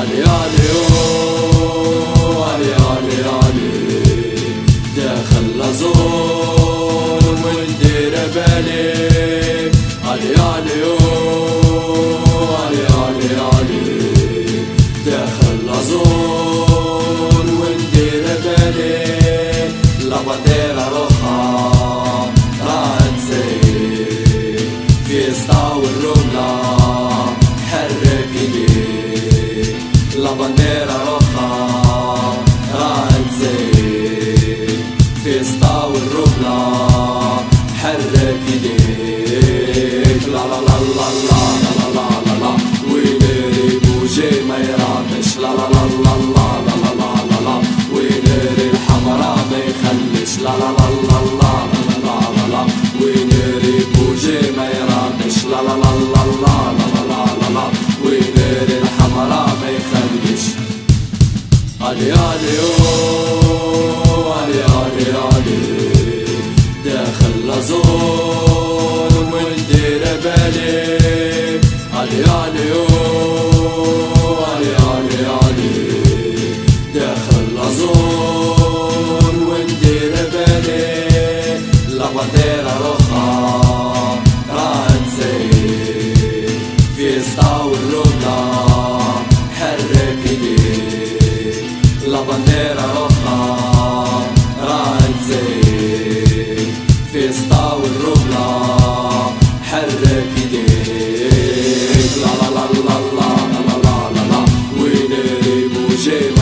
علي علي علي علي علي. داخل لزور وندير بالي علي علي علي علي علي. داخل بالي لا بنديرة روحها راحت زي والرملة حرك لا بنديرة روحها راحت زي فيستا والرملة حرك ايديك لا لا لا لا لا لا لا لا لا وين بوجي ما يرامش لا لا لا لا لا لا لا لا لا لا وين الحمراء ما يخليش لا لا لا لا لا لا لا لا لا وين بوجي ما يرامش لا لا لا لا لا لا لا لا لا وين علي علي علي علي علي. داخل لزور وندير بالي. علي علي علي علي علي. داخل لزور وندير بالي. لا بنديرة روحها راحت زي la bandiera roja راح تزين في سطا والرملة حرك ايديك لا لا لا لا لا لا لا لا وين موجب